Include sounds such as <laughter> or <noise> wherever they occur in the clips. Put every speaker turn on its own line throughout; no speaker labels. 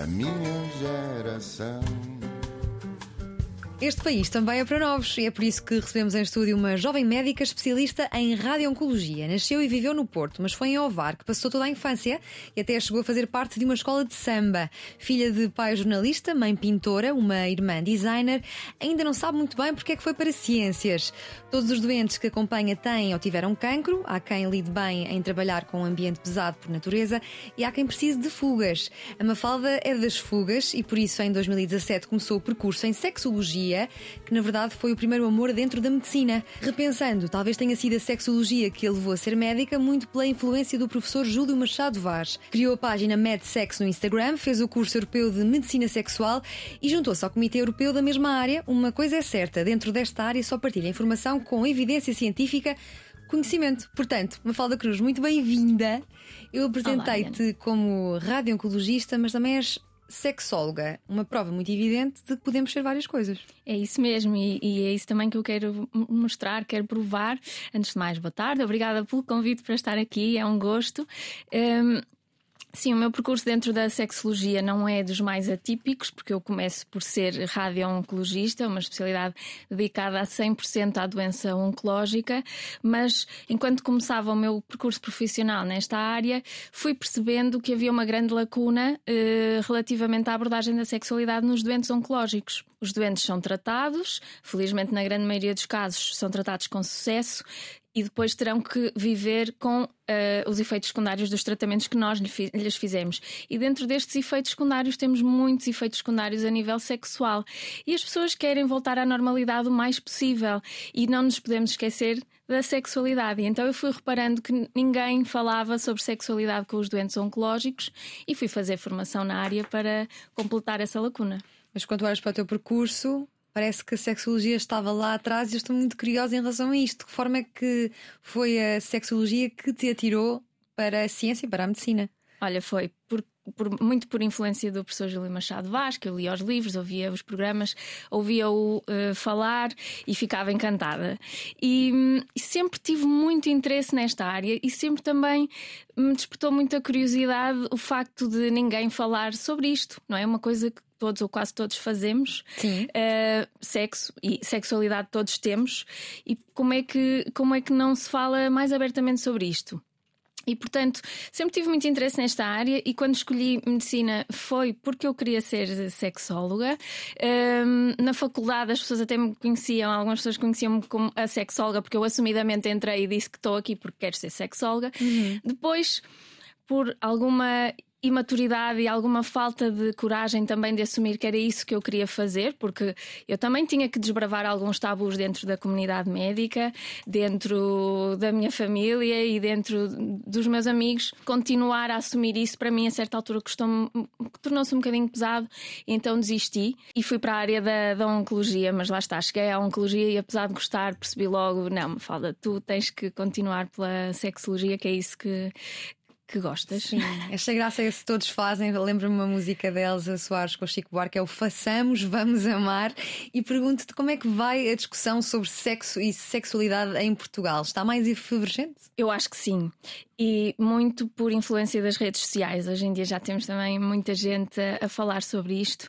a minha geração.
Este país também é para novos e é por isso que recebemos em estúdio uma jovem médica especialista em radio-oncologia. Nasceu e viveu no Porto, mas foi em Ovar que passou toda a infância e até chegou a fazer parte de uma escola de samba. Filha de pai jornalista, mãe pintora, uma irmã designer, ainda não sabe muito bem porque é que foi para ciências. Todos os doentes que acompanha têm ou tiveram cancro, há quem lide bem em trabalhar com um ambiente pesado por natureza e há quem precise de fugas. A Mafalda é das fugas e por isso em 2017 começou o percurso em sexologia que na verdade foi o primeiro amor dentro da medicina. Repensando, talvez tenha sido a sexologia que a levou a ser médica, muito pela influência do professor Júlio Machado Vaz. Criou a página MedSex no Instagram, fez o curso europeu de medicina sexual e juntou-se ao Comitê Europeu da mesma área. Uma coisa é certa, dentro desta área só partilha informação com evidência científica conhecimento. Portanto, Mafalda Cruz, muito bem-vinda. Eu apresentei-te como radio-oncologista, mas também és sexóloga, uma prova muito evidente de que podemos ser várias coisas.
É isso mesmo, e, e, é isso também que eu quero mostrar, quero provar. Antes de mais, boa tarde, obrigada pelo convite para estar aqui, é um gosto. Um, Sim, o meu percurso dentro da sexologia não é dos mais atípicos, porque eu começo por ser radio-oncologista, uma especialidade dedicada a 100% à doença oncológica, mas enquanto começava o meu percurso profissional nesta área, fui percebendo que havia uma grande lacuna eh, relativamente à abordagem da sexualidade nos doentes oncológicos. Os doentes são tratados, felizmente na grande maioria dos casos são tratados com sucesso, e depois terão que viver com uh, os efeitos secundários dos tratamentos que nós lhes fizemos. E dentro destes efeitos secundários temos muitos efeitos secundários a nível sexual. E as pessoas querem voltar à normalidade o mais possível. E não nos podemos esquecer da sexualidade. E então eu fui reparando que ninguém falava sobre sexualidade com os doentes oncológicos e fui fazer formação na área para completar essa lacuna.
Mas quando olhas para o teu percurso, Parece que a sexologia estava lá atrás e eu estou muito curiosa em relação a isto. De que forma é que foi a sexologia que te atirou para a ciência e para a medicina?
Olha, foi por, por, muito por influência do professor Júlio Machado Vaz, que eu lia os livros, ouvia os programas, ouvia-o uh, falar e ficava encantada. E, sempre tive muito interesse nesta área e sempre também me despertou muita curiosidade o facto de ninguém falar sobre isto, não é? Uma coisa que todos ou quase todos fazemos, uh, sexo e sexualidade todos temos, e como é, que, como é que não se fala mais abertamente sobre isto? E portanto, sempre tive muito interesse nesta área e quando escolhi medicina foi porque eu queria ser sexóloga. Um, na faculdade as pessoas até me conheciam, algumas pessoas conheciam-me como a sexóloga porque eu assumidamente entrei e disse que estou aqui porque quero ser sexóloga. Uhum. Depois, por alguma imaturidade e alguma falta de coragem também de assumir que era isso que eu queria fazer, porque eu também tinha que desbravar alguns tabus dentro da comunidade médica, dentro da minha família e dentro dos meus amigos. Continuar a assumir isso para mim a certa altura tornou-se um bocadinho pesado, então desisti e fui para a área da, da oncologia, mas lá está, cheguei à oncologia e apesar de gostar, percebi logo, não, me fala, tu tens que continuar pela sexologia, que é isso que, que gostas.
Sim, esta graça é se todos fazem. Lembro-me uma música da Elsa Soares com o Chico Buarque, é o Façamos, Vamos Amar. E pergunto-te como é que vai a discussão sobre sexo e sexualidade em Portugal? Está mais efervescente?
Eu acho que sim. E muito por influência das redes sociais. Hoje em dia já temos também muita gente a, a falar sobre isto.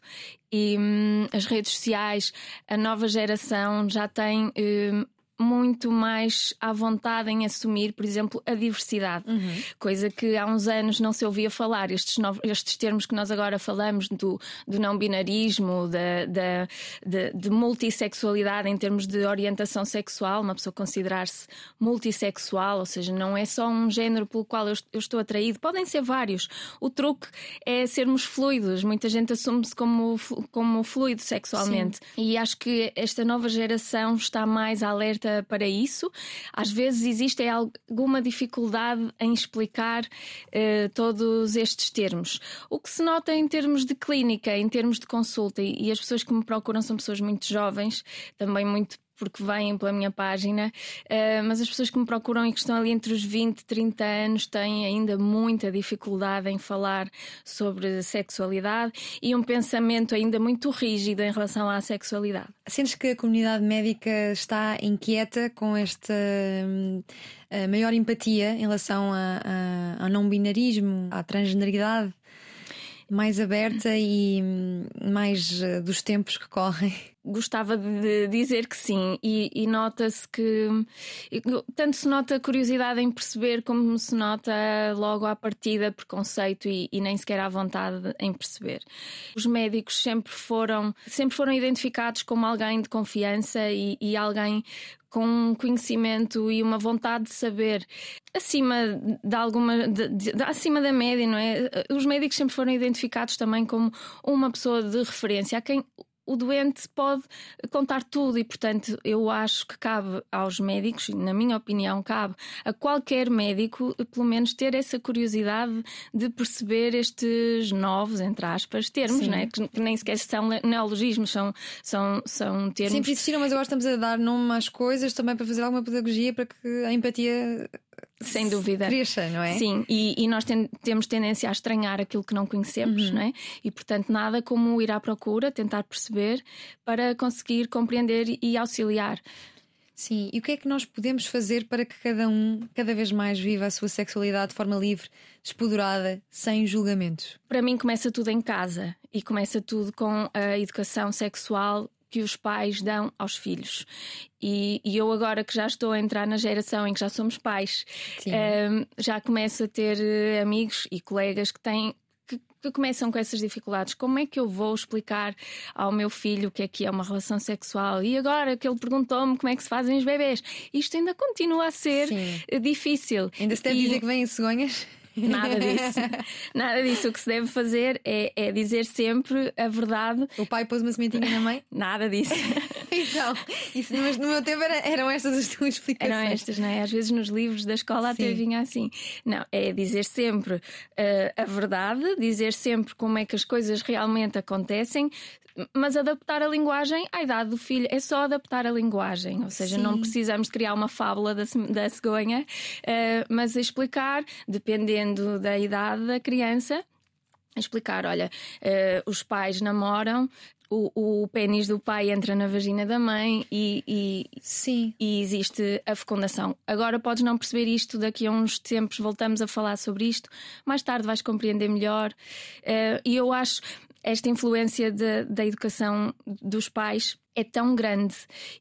E hum, as redes sociais, a nova geração já tem hum, muito mais à vontade em assumir, por exemplo, a diversidade, uhum. coisa que há uns anos não se ouvia falar. Estes, novos, estes termos que nós agora falamos do, do não binarismo, da, da, de, de, multissexualidade em termos de orientação sexual, uma pessoa considerar-se multissexual, ou seja, não é só um género pelo qual eu, eu estou atraído, podem ser vários. O truque é sermos fluidos. Muita gente assume-se como, como fluido sexualmente. Sim. E acho que esta nova geração está mais alerta para isso. Às vezes existe alguma dificuldade em explicar uh, todos estes termos. O que se nota em termos de clínica, em termos de consulta, e as pessoas que me procuram são pessoas muito jovens, também muito porque vêm pela minha página, uh, mas as pessoas que me procuram e que estão ali entre os 20 e 30 anos têm ainda muita dificuldade em falar sobre sexualidade e um pensamento ainda muito rígido em relação à sexualidade.
Sentes que a comunidade médica está inquieta com esta uh, maior empatia em relação a, a, ao não binarismo, à transgeneridade? mais aberta e mais uh, dos tempos que correm?
Gostava de dizer que sim, e, e nota-se que tanto se nota curiosidade em perceber, como se nota logo à partida preconceito e, e nem sequer à vontade em perceber. Os médicos sempre foram, sempre foram identificados como alguém de confiança e, e alguém com um conhecimento e uma vontade de saber acima de alguma de, de, acima da média, não é? Os médicos sempre foram identificados também como uma pessoa de referência a quem o doente pode contar tudo e, portanto, eu acho que cabe aos médicos, na minha opinião, cabe a qualquer médico, pelo menos, ter essa curiosidade de perceber estes novos, entre aspas, termos, né? que, que, nem sequer são neologismos, são, são, são termos.
Sempre existiram, mas agora estamos a dar nome às coisas também para fazer alguma pedagogia para que a empatia
sem dúvida.
Cresça, não é?
Sim, e, e nós ten, temos tendência a estranhar aquilo que não conhecemos, uhum. não é? E portanto, nada como ir à procura, tentar perceber para conseguir compreender e auxiliar.
Sim, e o que é que nós podemos fazer para que cada um cada vez mais viva a sua sexualidade de forma livre, despodurada, sem julgamentos?
Para mim, começa tudo em casa e começa tudo com a educação sexual que os pais dão aos filhos. E, e, eu, agora que já estou a entrar na geração em que já somos pais, um, ehm, já começo a ter eh, amigos e colegas que têm. Que, que começam com essas dificuldades. Como é que eu vou explicar ao meu filho o que é que é uma relação sexual? E agora que ele perguntou-me como é que se fazem os bebês, isto ainda continua a ser Sim. difícil.
Ainda se deve e... dizer que vêm cegonhas?
Nada <laughs> disso. Nada disso. O que se deve fazer é, é dizer sempre a verdade.
O pai pôs uma sementinha na mãe? <laughs>
Nada disso. <laughs>
então, isso, mas no meu tempo era, eram estas as tuas explicações.
Eram estas, não é? Às vezes nos livros da escola Sim. até vinha assim. Não, é dizer sempre uh, a verdade, dizer sempre como é que as coisas realmente acontecem, mas adaptar a linguagem à idade do filho é só adaptar a linguagem, ou seja, Sim. não precisamos criar uma fábula da, da cegonha, uh, mas explicar, dependendo da idade da criança, explicar: olha, uh, os pais namoram. O, o pênis do pai entra na vagina da mãe e, e,
Sim.
e existe a fecundação. Agora podes não perceber isto, daqui a uns tempos voltamos a falar sobre isto, mais tarde vais compreender melhor. Uh, e eu acho, esta influência de, da educação dos pais é tão grande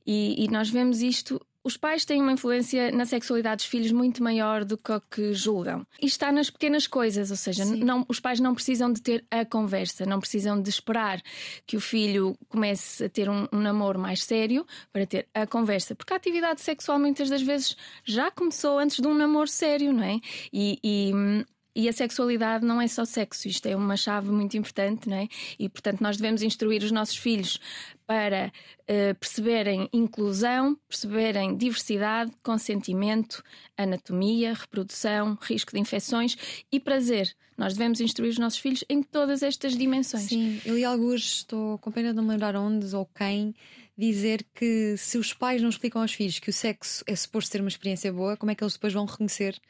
e, e, nós vemos isto. Os pais têm uma influência na sexualidade dos filhos muito maior do que o que julgam. E está nas pequenas coisas, ou seja, não, os pais não precisam de ter a conversa, não precisam de esperar que o filho comece a ter um, um namoro mais sério para ter a conversa, porque a atividade sexual muitas das vezes já começou antes de um namoro sério, não é? E, e hum, e a sexualidade não é só sexo, isto é uma chave muito importante, não é? E portanto nós devemos instruir os nossos filhos para uh, perceberem inclusão, perceberem diversidade, consentimento, anatomia, reprodução, risco de infecções e prazer. Nós devemos instruir os nossos filhos em todas estas dimensões.
Sim, eu li alguns, estou com pena de me lembrar onde ou quem, dizer que se os pais não explicam aos filhos que o sexo é suposto ter uma experiência boa, como é que eles depois vão reconhecer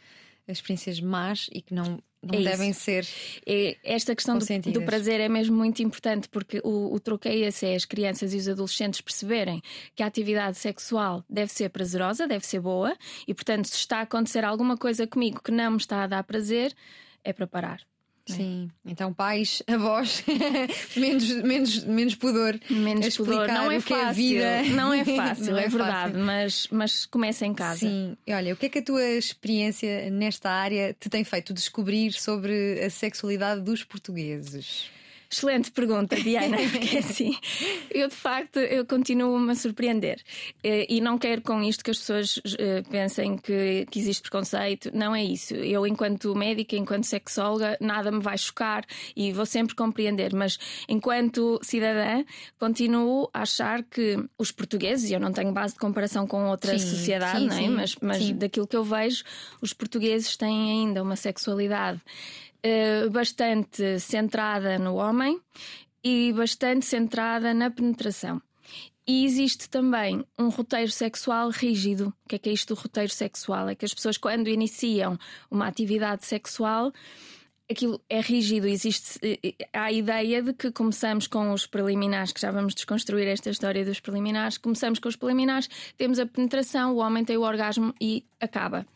experiências más e que não, não é devem ser.
É, esta questão do, do, prazer é mesmo muito importante porque o, o troqueio é as crianças e os adolescentes perceberem que a atividade sexual deve ser prazerosa, deve ser boa e, portanto, se está a acontecer alguma coisa comigo que não me está a dar prazer, é para parar.
É? Sim, então pais, <laughs> avós, <laughs> menos, menos, menos pudor.
Menos pudor, não é fácil. É não é fácil, não é, é verdade, fácil. mas, mas começa em casa.
Sim, e olha, o que é que a tua experiência nesta área te tem feito descobrir sobre a sexualidade dos portugueses?
Excelente pergunta, Diana, <laughs> porque assim, eu de facto eu continuo-me a surpreender. Eh, e não quero com isto que as pessoas eh, pensem que, que existe preconceito. Não é isso. Eu, enquanto médica, enquanto sexóloga, nada me vai chocar e vou sempre compreender. Mas enquanto cidadã, continuo a achar que os portugueses, e eu não tenho base de comparação com outra sim, sociedade, sim, não é? Sim, mas, mas daquilo que eu vejo, os portugueses têm ainda uma sexualidade eh, bastante centrada no homem e bastante centrada na penetração. E existe também um roteiro sexual rígido. O que é que é isto do roteiro sexual? É que as pessoas, quando iniciam uma atividade sexual, aquilo é rígido. Existe eh, eh, há a ideia de que começamos com os preliminares, que já vamos desconstruir esta história dos preliminares. Começamos com os preliminares, temos a penetração, o homem tem o orgasmo e acaba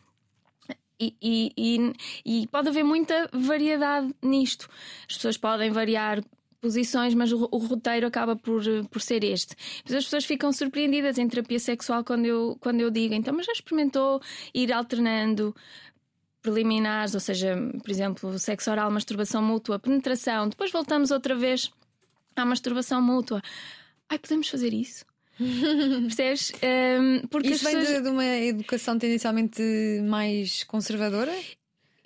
E, e, e, e, pode haver muita variedade nisto. As pessoas podem variar posições, mas o, o, roteiro acaba por, por ser este. As pessoas ficam surpreendidas em terapia sexual quando eu, quando eu digo, então, mas já experimentou ir alternando preliminares, ou seja, por exemplo, sexo oral, masturbação mútua, penetração, depois voltamos outra vez à masturbação mútua. Ai, podemos fazer isso? <laughs> Percebes? Um,
porque Isso vem pessoas... de, de, uma educação tendencialmente mais conservadora?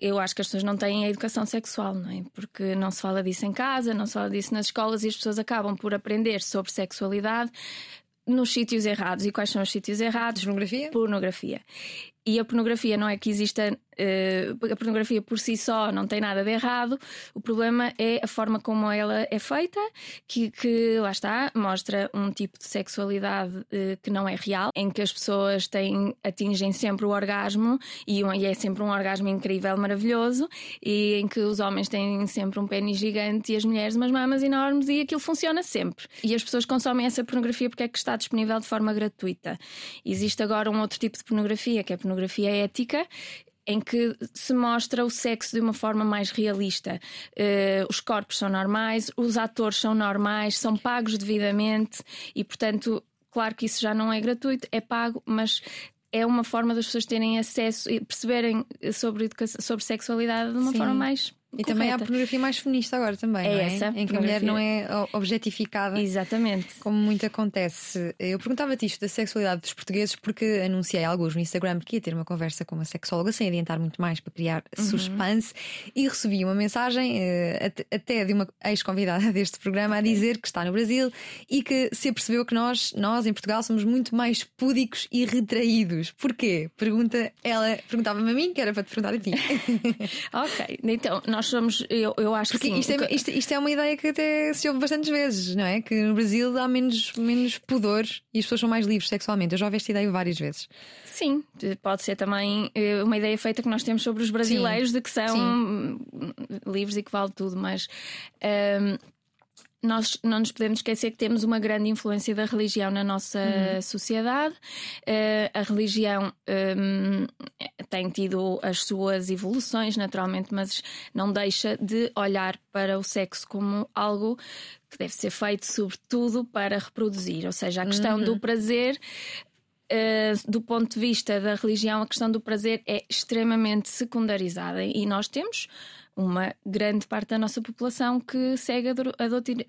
eu acho que as pessoas não têm a educação sexual, não é? Porque não se fala disso em casa, não se fala disso nas escolas e as pessoas acabam por aprender sobre sexualidade nos sítios errados. E quais são os sítios errados?
Pornografia?
Pornografia. E a pornografia não é que exista uh, a pornografia por si só não tem nada de errado, o problema é a forma como ela é feita, que, que lá está, mostra um tipo de sexualidade uh, que não é real, em que as pessoas têm, atingem sempre o orgasmo e, um, e, é sempre um orgasmo incrível, maravilhoso, e em que os homens têm sempre um pênis gigante e as mulheres umas mamas enormes e aquilo funciona sempre. E as pessoas consomem essa pornografia porque é que está disponível de forma gratuita. Existe agora um outro tipo de pornografia, que é a pornografia ética, em que se mostra o sexo de uma forma mais realista. Uh, os corpos são normais, os atores são normais, são pagos devidamente e, portanto, claro que isso já não é gratuito, é pago, mas é uma forma das pessoas terem acesso e perceberem sobre, educação, sobre sexualidade de uma Sim. forma mais
e também há a pornografia mais feminista agora também, é, é?
essa.
Em que a mulher não é objetificada.
Exatamente.
Como muito acontece. Eu perguntava-te isto da sexualidade dos portugueses porque anunciei alguns no Instagram que ia ter uma conversa com uma sexóloga sem adiantar muito mais para criar uhum. suspense e recebi uma mensagem eh, até de uma ex-convidada <laughs> deste programa a dizer que está no Brasil e que se apercebeu que nós, nós em Portugal, somos muito mais púdicos e retraídos. Porquê? Pergunta ela, perguntava-me a mim, que era para te perguntar a ti. <laughs>
ok, então nós nós somos, eu, eu acho
Porque
que
sim. Isto é, isto, isto é uma ideia que até se ouve bastantes vezes, não é? Que no Brasil há menos, menos pudor e as pessoas são mais livres sexualmente. Eu já ouvi esta ideia várias vezes.
Sim, pode ser também eh, uma ideia feita que nós temos sobre os brasileiros sim. de que são sim. livres e que vale tudo, mas. Um, nós não nos podemos esquecer que temos uma grande influência da religião na nossa uhum. sociedade. Uh, a religião um, tem tido as suas evoluções, naturalmente, mas não deixa de olhar para o sexo como algo que deve ser feito, sobretudo, para reproduzir. Ou seja, a questão uhum. do prazer Uh, do ponto de vista da religião, a questão do prazer é extremamente secundarizada e nós temos uma grande parte da nossa população que segue a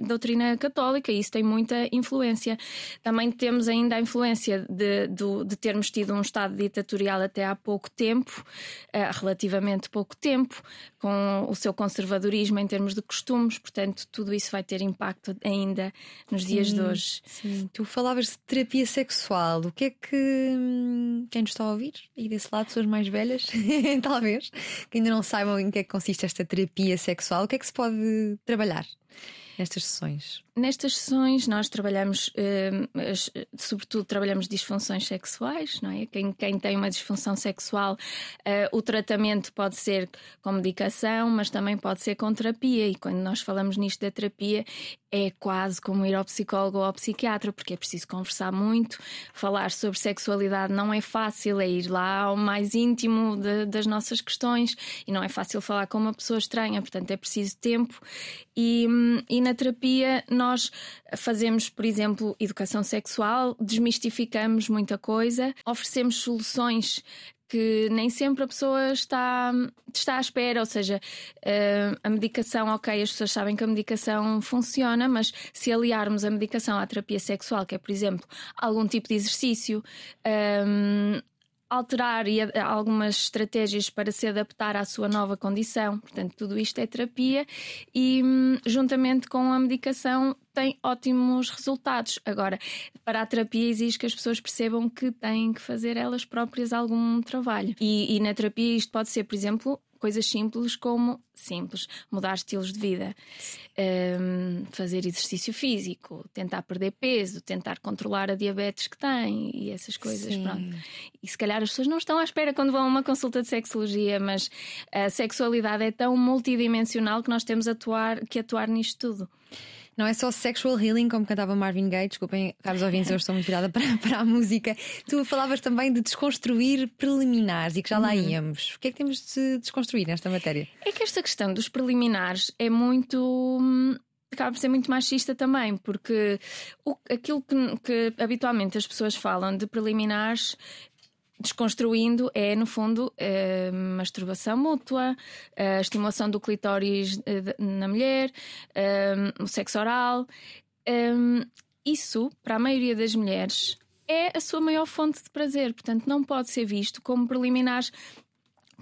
doutrina católica e isso tem muita influência. Também temos ainda a influência de, de, de termos tido um Estado ditatorial até há pouco tempo, uh, relativamente pouco tempo, com o seu conservadorismo em termos de costumes, portanto, tudo isso vai ter impacto ainda nos sim, dias de hoje.
Sim. Tu falavas de terapia sexual, o que é que hum, quem nos está a ouvir e desse lado, pessoas mais velhas, <laughs> talvez, que ainda não saibam em que é que consiste esta terapia sexual, o que é que se pode trabalhar nestas sessões?
Nestas sessões nós trabalhamos, eh, sobretudo trabalhamos disfunções sexuais, não é? Quem, quem tem uma disfunção sexual, eh, o tratamento pode ser com medicação, mas também pode ser com terapia. E quando nós falamos nisto da terapia, é quase como ir ao psicólogo ou ao psiquiatra, porque é preciso conversar muito. Falar sobre sexualidade não é fácil, é ir lá ao mais íntimo de, das nossas questões e não é fácil falar com uma pessoa estranha, portanto é preciso tempo. E, e na terapia nós fazemos, por exemplo, educação sexual, desmistificamos muita coisa, oferecemos soluções que nem sempre a pessoa está, está à espera, ou seja, uh, a medicação, ok, as pessoas sabem que a medicação funciona, mas se aliarmos a medicação à terapia sexual, que é, por exemplo, algum tipo de exercício, eh, alterar algumas estratégias para se adaptar à sua nova condição. Portanto, tudo isto é terapia e, hum, juntamente com a medicação, tem ótimos resultados. Agora, para a terapia exige que as pessoas percebam que têm que fazer elas próprias algum trabalho. E, e na terapia isto pode ser, por exemplo, coisas simples como simples, mudar estilos de vida, um, fazer exercício físico, tentar perder peso, tentar controlar a diabetes que tem e essas coisas. Pronto. E se calhar as pessoas não estão à espera quando vão a uma consulta de sexologia, mas a sexualidade é tão multidimensional que nós temos atuar, que atuar nisto tudo.
Não é só sexual healing, como cantava Marvin Gaye. Desculpem, caros ouvintes, eu estou muito virada <laughs> para, para a música. Tu falavas também de desconstruir preliminares e que já lá
Uhum.
íamos. O que é que temos de desconstruir nesta matéria?
É que esta questão dos preliminares é muito. hum, acaba por ser muito machista também, porque o- aquilo que, que habitualmente as pessoas falam de preliminares. Desconstruindo é, no fundo, eh, masturbação mútua, a estimulação do clitóris eh, na mulher, eh, o sexo oral. Isso, para a maioria das mulheres, é a sua maior fonte de prazer. Portanto, não pode ser visto como preliminares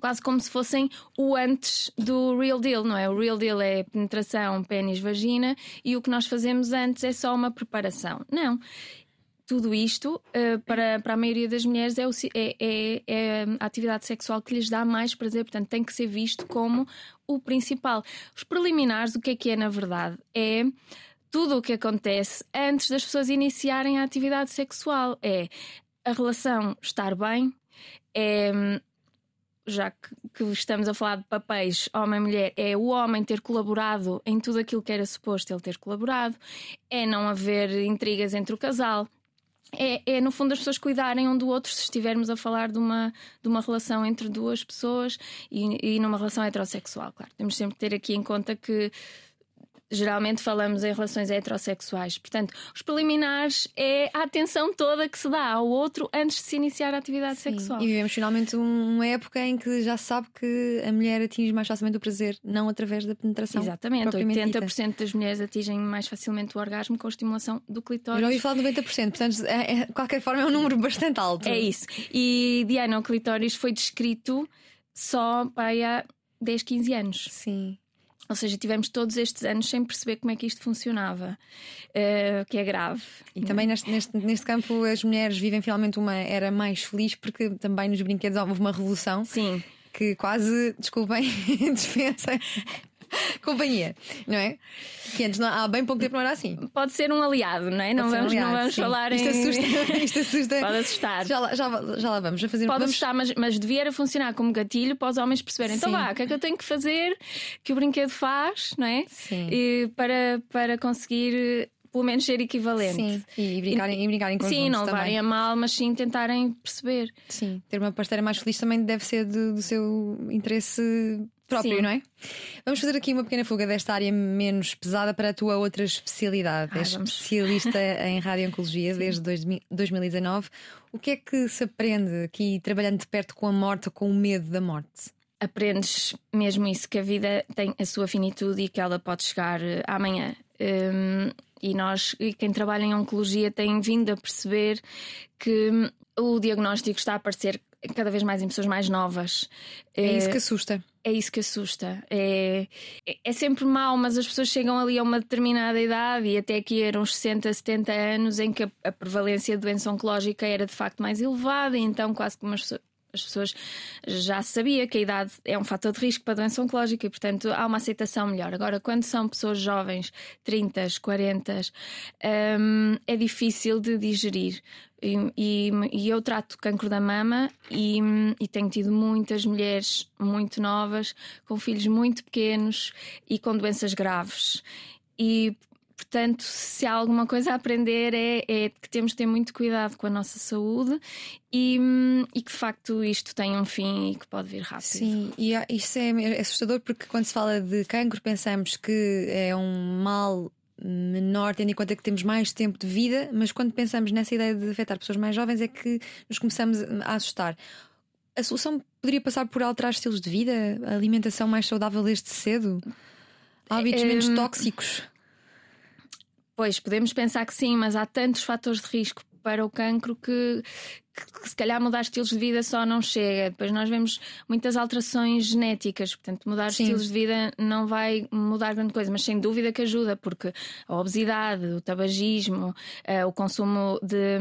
quase como se fossem o antes do real deal, não é? O real deal é penetração, pênis, vagina e o que nós fazemos antes é só uma preparação. Não. Tudo isto, eh, para, para a maioria das mulheres, é, o é- é- é a atividade sexual que lhes dá mais prazer, portanto, tem que ser visto como o principal. Os preliminares, o que é que é, na verdade? É tudo o que acontece antes das pessoas iniciarem a atividade sexual. É a relação estar bem, é já que, que estamos a falar de papéis homem-mulher, é o homem ter colaborado em tudo aquilo que era suposto ele ter colaborado, é não haver intrigas entre o casal. É, é, no fundo as pessoas cuidarem um do outro se estivermos a falar de uma, de uma relação entre duas pessoas e, e numa relação heterossexual. Claro, temos sempre que ter aqui em conta que geralmente falamos em relações heterossexuais. Portanto, os preliminares é a atenção toda que se dá ao outro antes de se iniciar a atividade sexual.
E vivemos finalmente um- uma época em que já se sabe que a mulher atinge mais facilmente o prazer, não através da penetração.
Exatamente,
propriamente dita.
80% das mulheres atingem mais facilmente o orgasmo com a estimulação do
Eu
clitóris.
já ouvi falar de 90%, portanto, é- é- de qualquer forma, é um número bastante alto.
É isso. E Diana, o clitóris foi descrito só há 10, 15 anos.
Sim.
Ou seja, tivemos todos estes anos sem perceber como é que isto funcionava, eh, que é grave.
E também neste, neste, neste campo as mulheres vivem finalmente uma era mais feliz porque também nos brinquedos houve uma revolução
Sim,
que quase, desculpem, <laughs> dispensa <laughs> companhia, não é? Que antes não- há bem pouco tempo não era assim.
pode ser um aliado, não é? Não
ser um
vamos, não
aliado,
vamos
sim.
falar
isto
em.
Assusta, <laughs> isto assusta.
Pode assustar.
Já lá, já, já lá vamos a fazer
Pode
vamos,
assustar, mas, mas devia funcionar como gatilho para os homens perceberem. Então
Sim.
vá, o que é que eu tenho que fazer que o brinquedo faz, não é?
Sim.
E para, para conseguir pelo menos ser equivalente.
Sim, e brincarem, e brincarem em
Sim, não levarem
também.
a mal, mas sim tentarem perceber.
Sim, ter uma parceira mais feliz também deve ser do, do seu interesse próprio,
Sim.
não é? Vamos fazer aqui uma pequena fuga desta área menos pesada para a tua outra especialidade. És especialista <laughs> em radio-oncologia desde 2000 2019. O que é que se aprende aqui trabalhando de perto com a morte com o medo da morte?
aprendes mesmo isso, que a vida tem a sua finitude e que ela pode chegar eh, amanhã. Hum, e nós, e quem trabalha em oncologia, tem vindo a perceber que o diagnóstico está a aparecer cada vez mais em pessoas mais novas.
É isso
Eh,
que assusta.
é isso que assusta. É, é- sempre mau, mas as pessoas chegam ali a uma determinada idade e até aqui eram uns 60, 70 anos em que a, a prevalência de doença oncológica era de facto mais elevada, e então quase que umas pessoas. As pessoas já sabia que a idade é um fator de risco para doença oncológica e, portanto, há uma aceitação melhor. Agora, quando são pessoas jovens, 30, 40, hum, é difícil de digerir. E, e- e eu trato cancro da mama e, e tenho tido muitas mulheres muito novas, com filhos muito pequenos e com doenças graves. E, portanto, se há alguma coisa a aprender é, é que temos de ter muito cuidado com a nossa saúde e, e que de facto isto tem um fim e que pode vir rápido.
Sim, e há- isso é assustador porque quando se fala de cancro pensamos que é um mal menor, tendo em conta que temos mais tempo de vida, mas quando pensamos nessa ideia de afetar pessoas mais jovens é que nos começamos a assustar. A solução poderia passar por alterar estilos de vida, alimentação mais saudável desde cedo, hábitos menos
Hum,
tóxicos.
Pois, podemos pensar que sim, mas há tantos fatores de risco para o cancro que, que, se calhar mudar estilos de vida só não chega. Depois nós vemos muitas alterações genéticas, portanto, mudar
Sim.
estilos de vida não vai mudar grande coisa, mas sem dúvida que ajuda, porque a obesidade, o tabagismo, eh, o consumo de,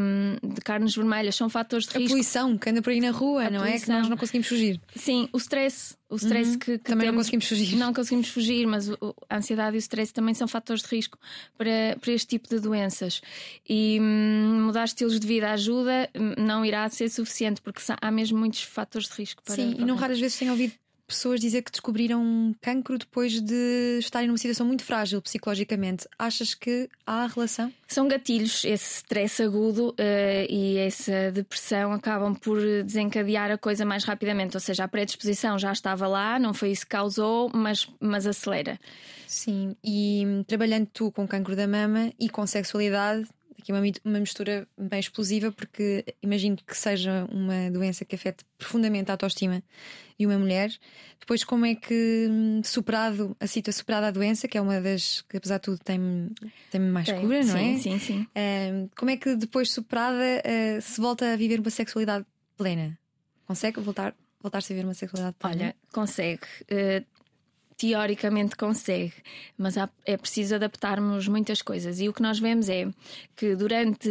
de carnes vermelhas são fatores de
A
risco.
poluição que anda por aí na rua,
A
não é? Que
poluição.
nós não conseguimos fugir.
Sim, o stress, o stress
Uhum.
que, que
Também não
temos-
conseguimos fugir.
Não conseguimos fugir, mas a ansiedade e o stress também são fatores de risco para, para este tipo de doenças. E hum, mudar estilos de vida ajuda, hum, não irá ser suficiente, porque há mesmo muitos fatores de risco para.
Sim,
para
e não raras vezes tenho ouvido pessoas dizer que descobriram cancro depois de estarem numa situação muito frágil psicologicamente. Achas que há relação?
São gatilhos, esse stress agudo uh, e essa depressão acabam por desencadear a coisa mais rapidamente. Ou seja, a predisposição já estava lá, não foi isso que causou, mas, mas acelera.
Sim, e trabalhando tu com cancro da mama e com sexualidade, aqui uma, uma mistura bem explosiva, porque imagino que seja uma doença que afete profundamente a autoestima de uma mulher. Depois, como é que hum, superado a situação, superada a doença, que é uma das que, apesar de tudo, tem, tem mais tem, cura, não
sim,
é?
Sim, sim.
Uh, como é que depois superada uh, se volta a viver uma sexualidade plena? Consegue voltar? Voltar-se a viver uma sexualidade plena?
Olha, consegue. Uh, teoricamente consegue, mas é preciso adaptarmos muitas coisas. E o que nós vemos é que durante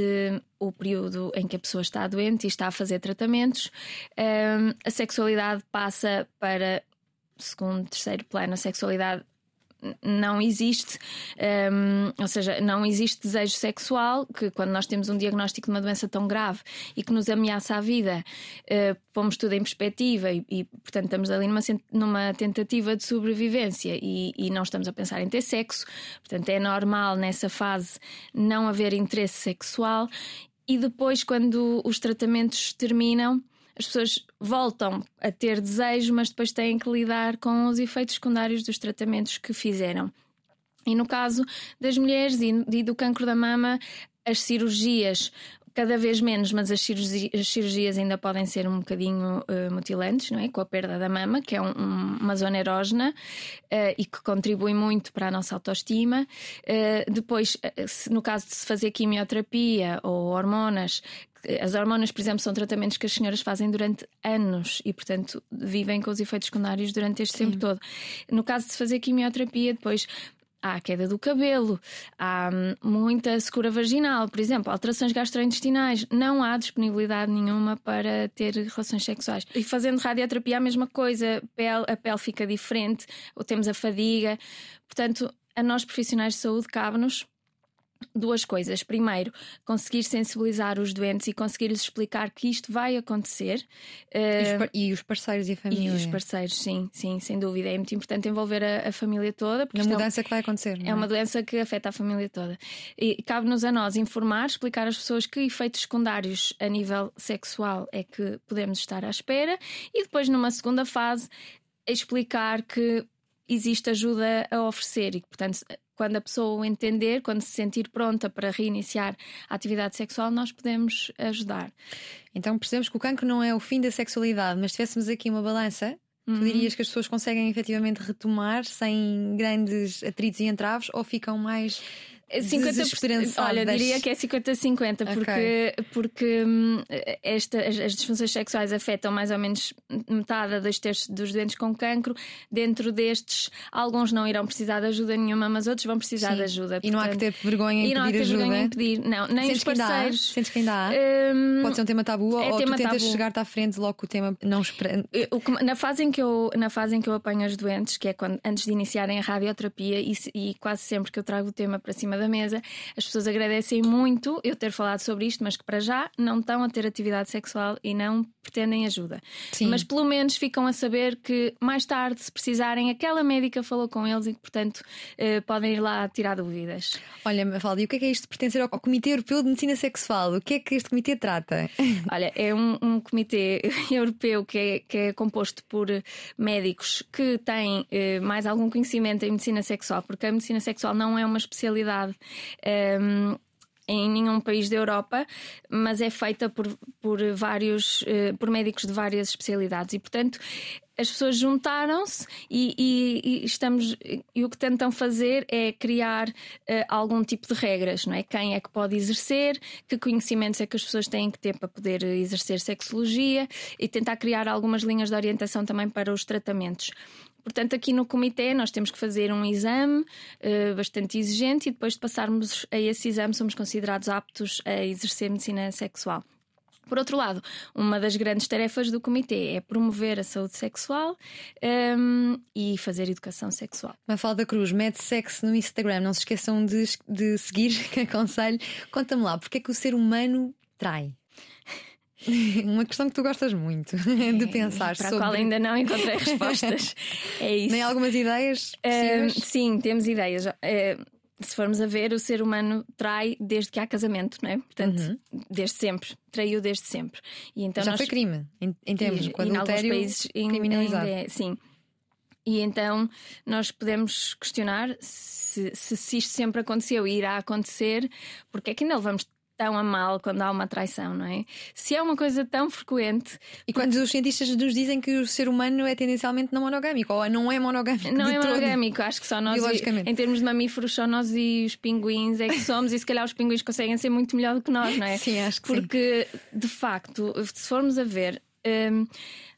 o período em que a pessoa está doente e está a fazer tratamentos, um, a sexualidade passa para segundo, terceiro plano. A sexualidade não existe, um, ou seja, não existe desejo sexual, que quando nós temos um diagnóstico de uma doença tão grave e que nos ameaça a vida, uh, pomos tudo em perspectiva e, e portanto, estamos ali numa, numa tentativa de sobrevivência e, e, não estamos a pensar em ter sexo, portanto, é normal nessa fase não haver interesse sexual e depois, quando os tratamentos terminam as pessoas voltam a ter desejo, mas depois têm que lidar com os efeitos secundários dos tratamentos que fizeram. E no caso das mulheres e do cancro da mama, as cirurgias cada vez menos, mas as cirurgias, as cirurgias, ainda podem ser um bocadinho uh, mutilantes, não é? Com a perda da mama, que é um, um, uma zona erógena uh, e que contribui muito para a nossa autoestima. Uh, depois, se, no caso de se fazer quimioterapia ou hormonas, as hormonas, por exemplo, são tratamentos que as senhoras fazem durante anos e, portanto, vivem com os efeitos secundários durante este Sim. tempo todo. No caso de fazer quimioterapia, depois há a queda do cabelo, há hum, muita secura vaginal, por exemplo, alterações gastrointestinais. Não há disponibilidade nenhuma para ter relações sexuais. E fazendo radioterapia, a mesma coisa, a pele fica diferente, ou temos a fadiga. Portanto, a nós profissionais de saúde cabe-nos duas coisas. Primeiro, conseguir sensibilizar os doentes e conseguir-lhes explicar que isto vai acontecer.
Uh, e, os parceiros e a família.
E os parceiros, sim, sim, sem dúvida. É muito importante envolver a, a família toda.
Porque Na é mudança é, que vai acontecer.
É, é, uma doença que afeta a família toda. E cabe-nos a nós informar, explicar às pessoas que efeitos secundários a nível sexual é que podemos estar à espera e depois, numa segunda fase, explicar que existe ajuda a oferecer e que, portanto, quando a pessoa o entender, quando se sentir pronta para reiniciar a atividade sexual, nós podemos ajudar.
Então percebemos que o cancro não é o fim da sexualidade, mas se tivéssemos aqui uma balança, uhum. tu dirias que as pessoas conseguem efetivamente retomar sem grandes atritos e entraves ou ficam mais 50%,
olha, diria que é 50-50, porque, okay. porque hum, esta, as, as, disfunções sexuais afetam mais ou menos metade dos terços dos doentes com cancro. Dentro destes, alguns não irão precisar de ajuda nenhuma, mas outros vão precisar Sim. de ajuda.
E não há que ter vergonha em
e
pedir
não há que ter
ajuda.
vergonha em pedir, não, nem Sentes os parceiros.
Sentes que ainda há? Hum, Pode ser um tema tabu é ou tema tu tentas chegar-te à frente logo o tema não.
Na fase, em que eu, na fase em que eu apanho os doentes, que é quando, antes de iniciarem a radioterapia, e, e quase sempre que eu trago o tema para cima da mesa, as pessoas agradecem muito eu ter falado sobre isto, mas que para já não estão a ter atividade sexual e não pretendem ajuda. Sim. Mas pelo menos ficam a saber que mais tarde, se precisarem, aquela médica falou com eles e que, portanto, eh, podem ir lá tirar dúvidas.
Olha, Mafalda, e o que é, que é isto de pertencer ao Comitê Europeu de Medicina Sexual? O que é que este comitê trata? <laughs>
Olha, é um, um comitê <laughs> europeu que é, que é, composto por médicos que têm eh, mais algum conhecimento em medicina sexual, porque a medicina sexual não é uma especialidade. Um, em nenhum país da Europa, mas é feita por, por vários eh, por médicos de várias especialidades e, portanto, as pessoas juntaram-se e, e, e, estamos e o que tentam fazer é criar uh, algum tipo de regras, não é? Quem é que pode exercer, que conhecimentos é que as pessoas têm que ter para poder exercer sexologia e tentar criar algumas linhas de orientação também para os tratamentos. Portanto, aqui no comitê nós temos que fazer um exame uh, bastante exigente e depois de passarmos a esse exame somos considerados aptos a exercer medicina sexual. Por outro lado, uma das grandes tarefas do comitê é promover a saúde sexual um, e fazer educação sexual.
Mafalda Cruz, mete sexo no Instagram, não se esqueçam de, de seguir, <laughs> que aconselho. Conta-me lá, porque é que o ser humano trai? <laughs> Uma questão que tu gostas muito <laughs> de
É,
pensar
para
sobre.
a qual ainda não encontrei respostas. <laughs> é isso.
Nem algumas ideias possíveis?
sim, temos ideias. Ah, se formos a ver, o ser humano trai desde que há casamento, não é? Portanto, desde sempre. Traiu desde sempre. E então
Já
nós-
foi crime, em, em termos
e,
com
e em alguns países
criminalizado.
ainda é, sim. E então nós podemos questionar se, se, se isto sempre aconteceu e irá acontecer, porque é que ainda levamos tão a mal quando há uma traição, não é? Se é uma coisa tão frequente,
E quando os cientistas nos dizem que o ser humano é tendencialmente não monogâmico, ou não é monogâmico.
não é
todo.
monogâmico, acho que só nós,
Biologicamente.
em termos de mamíferos, só nós e os pinguins é que somos, e se calhar os pinguins conseguem ser muito melhor do que nós, não é?
Sim, acho que sim.
Porque, de facto, se formos a ver. hum,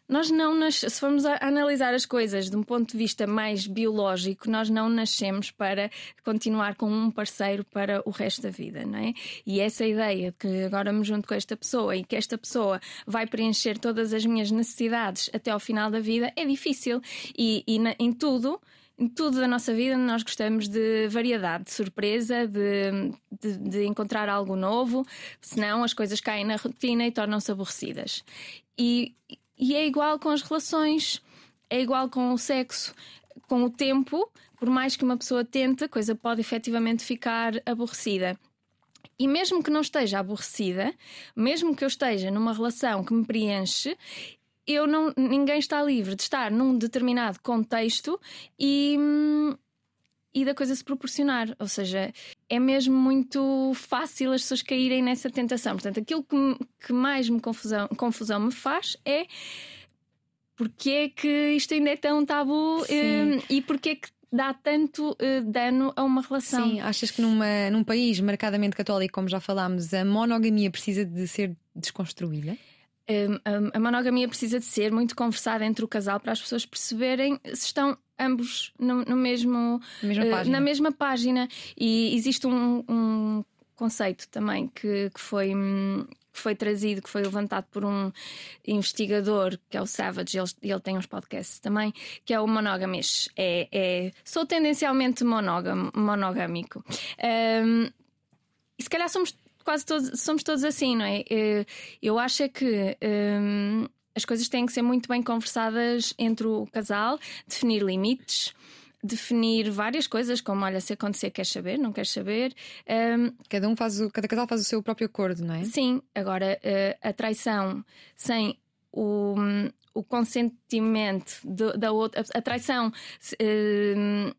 nós não nas... se formos a analisar as coisas de um ponto de vista mais biológico, nós não nascemos para continuar com um parceiro para o resto da vida, não é? E essa ideia de que agora me junto com esta pessoa e que esta pessoa vai preencher todas as minhas necessidades até ao final da vida é difícil. E, e na- em tudo, em tudo da nossa vida nós gostamos de variedade, de surpresa, de, de, de encontrar algo novo, senão as coisas caem na rotina e tornam-se aborrecidas. E, e é igual com as relações, é igual com o sexo. Com o tempo, por mais que uma pessoa tente, a coisa pode efetivamente ficar aborrecida. E mesmo que não esteja aborrecida, mesmo que eu esteja numa relação que me preenche, eu não, ninguém está livre de estar num determinado contexto e, hum, e da coisa se proporcionar. Ou seja, é mesmo muito fácil as pessoas caírem nessa tentação. Portanto, aquilo que, que mais me confusão, confusão me faz é porque é que isto ainda é tão tabu
Sim.
hum, e porque é que dá tanto eh, dano a uma relação.
Sim, achas que numa, num país marcadamente católico, como já falámos, a monogamia precisa de ser desconstruída?
Um, a- a monogamia precisa de ser muito conversada entre o casal para as pessoas perceberem se estão ambos no, no mesmo
Na mesma página.
na mesma página. E existe um, um conceito também que, que foi. hum, que foi trazido, que foi levantado por um investigador que é o Savage, ele, ele tem uns podcasts também, que é o monogamish. É, é, sou tendencialmente monógamo, monogâmico. Um, e se calhar somos quase todos, somos todos assim, não é? Eh, Eu acho é que hum, as coisas têm que ser muito bem conversadas entre o casal, definir limites. Definir várias coisas, como olha, se acontecer, queres saber, não queres saber. Hum,
Cada um faz o, cada casal faz o seu próprio acordo, não é?
Sim, agora eh, a traição sem o, o consentimento do- da outra, a, traição eh,